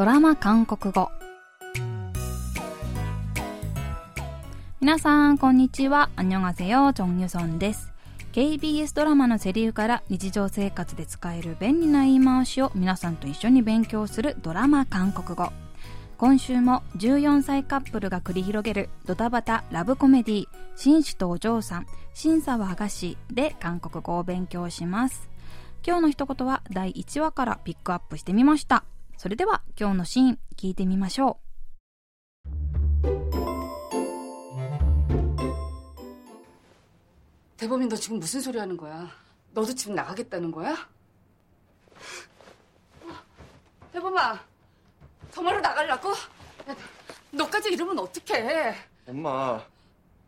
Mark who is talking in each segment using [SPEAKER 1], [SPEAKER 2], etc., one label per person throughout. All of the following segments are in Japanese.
[SPEAKER 1] ドラマ韓国語。皆さんこんにちは。アンニョンアセヨョンユソンです。KBS ドラマのセリフから日常生活で使える便利な言い回しを皆さんと一緒に勉強するドラマ韓国語。今週も14歳カップルが繰り広げるドタバタラブコメディ紳士とお嬢さん審査は剥がしで韓国語を勉強します。今日の一言は第1話からピックアップしてみました。それでは今日のシーン聞いてみましょう
[SPEAKER 2] 대범이너지금무슨소리하는거야너도집나가겠다는거야대범아정말로나가려고야너까지이러면어떡해
[SPEAKER 3] 엄마,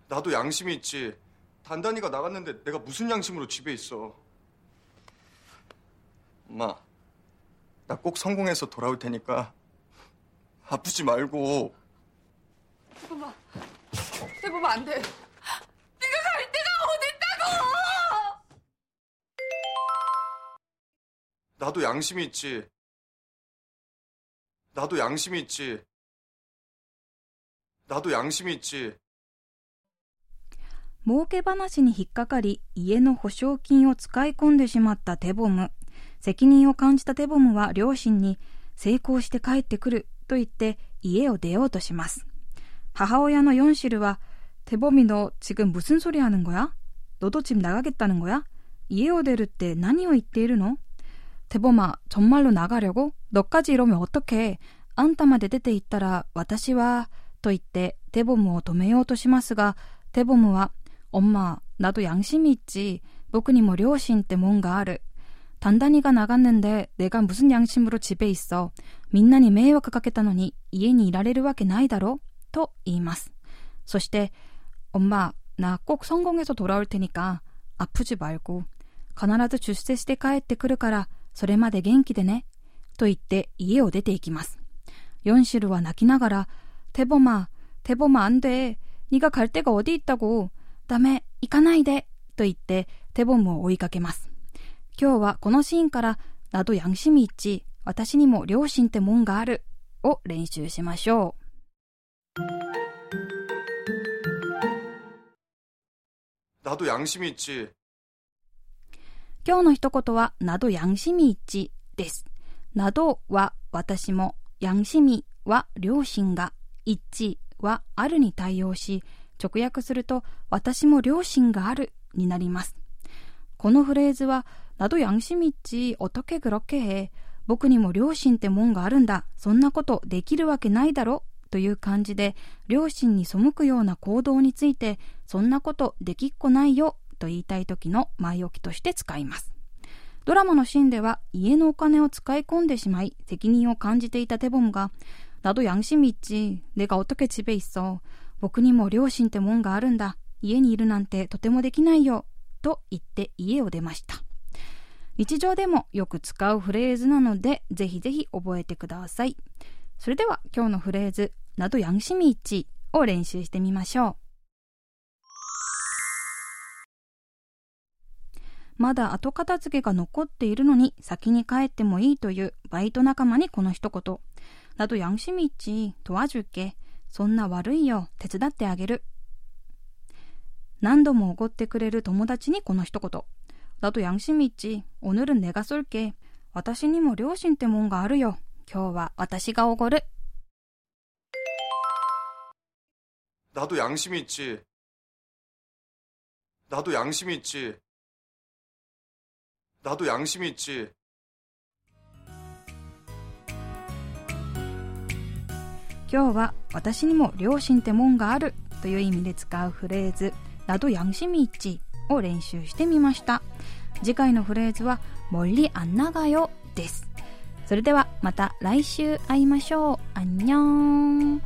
[SPEAKER 3] 나도 양심이 있지. 단단이가 나갔는데 내가 무슨 양심으로 집에 있어. 엄마, 나 꼭 성공해서 돌아올 테니까 아프지 말고.
[SPEAKER 2] 대범아 대범아 안 돼. 네가 갈 데가 어딨다고!
[SPEAKER 3] 나도 양심이 있지. 나도 양심이 있지. 나도 양심이 있지.
[SPEAKER 1] 儲け話に引っかかり家の保証金を使い込んでしまったテボム 責任を感じたテボムは両親に成功して帰ってくると言って家を出ようとします母親のヨンシルはテボミ너지금무슨소리하는거야너도집나가겠다는거야家を出るって何を言っているのテボマ、정말로나가려고너까지이러면어떡해あんたまで出て行ったら私は、と言ってテボムを止めようとしますが、テボムは엄마나도양심이있지僕にも良心ってもんがある 단단히가나갔는데내가무슨양심으로집에있어みんなに迷惑かけたのに家にいられるわけないだろと言います。そして、엄마나꼭성공해서돌아올테니까아프지말고必ず出世して帰ってくるからそれまで元気でねと言って家を出て行きます。ヨンシルは泣きながらテボマ、テボマ안돼네가갈데가어디있다고ダメ、行かないで、と言ってテボムを追いかけます。 今日はこのシーンから、などやんしみち、私にも両親ってもんがある、を練習しましょう。
[SPEAKER 3] などやんしみち。
[SPEAKER 1] 今日の一言は、などやんしみちです。などは私も、やんしみは両親が、一はあるに対応し、直訳すると、私も両親があるになります。このフレーズは、나도양심있지어떻게그렇게 해。 僕にも良心ってもんがあるんだ。そんなことできるわけないだろ。という感じで、良心に背くような行動について、そんなことできっこないよと言いたい時の前置きとして使います。ドラマのシーンでは家のお金を使い込んでしまい責任を感じていたテボムが나도양심이있지내가어떻게집에있어僕にも両親ってもんがあるんだ。家にいるなんてとてもできないよ。 と言って家を出ました。日常でもよく使うフレーズなのでぜひぜひ覚えてください。それでは今日のフレーズ「などやんしみいち」を練習してみましょう。まだ後片付けが残っているのに先に帰ってもいいというバイト仲間にこの一言「などやんしみいち、とわじゅけ、そんな悪いよ、手伝ってあげる」何度も怒ってくれる友達にこの一言。나도양심있지오늘은내가쏠게私にも良心ってもんがあるよ。今日は私がおごる。
[SPEAKER 3] 나도양심이있지나도양심이있지나도양심이있지
[SPEAKER 1] 今日は私にも良心ってもんがあるという意味で使うフレーズ 나도양심이있지を練習してみました次回のフレーズは멀리안나가요ですそれではまた来週会いましょう。あんにょーん。